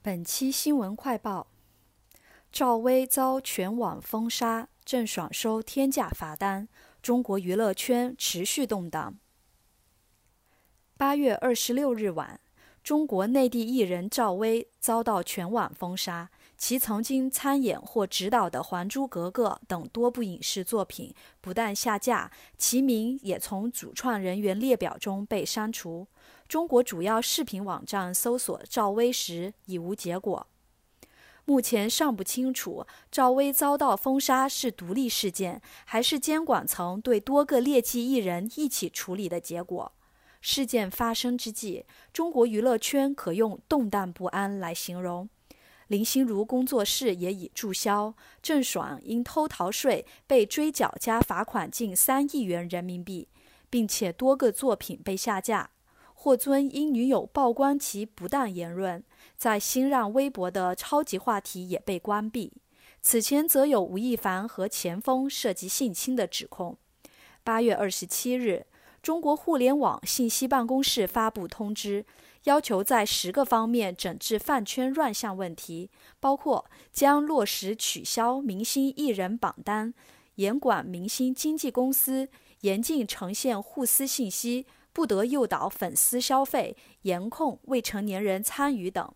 本期新闻快报：赵薇遭全网封杀，郑爽收天价罚单，中国娱乐圈持续动荡。八月二十六日晚，中国内地艺人赵薇遭到全网封杀，其曾经参演或执导的《还珠格格》等多部影视作品不但下架，其名也从主创人员列表中被删除。中国主要视频网站搜索赵薇时已无结果。目前尚不清楚赵薇遭到封杀是独立事件，还是监管层对多个劣迹艺人一起处理的结果。事件发生之际，中国娱乐圈可用动荡不安来形容。林心如工作室也已注销，郑爽因偷逃税被追缴加罚款近三亿元人民币，并且多个作品被下架。霍尊因女友曝光其不当言论，在新浪微博的超级话题也被关闭。此前则有吴亦凡和钱枫涉及性侵的指控。八月二十七日，中国互联网信息办公室发布通知，要求在十个方面整治饭圈乱象问题，包括将落实取消明星艺人榜单，严管明星经纪公司，严禁呈现互撕信息。不得诱导粉丝消费、严控未成年人参与等。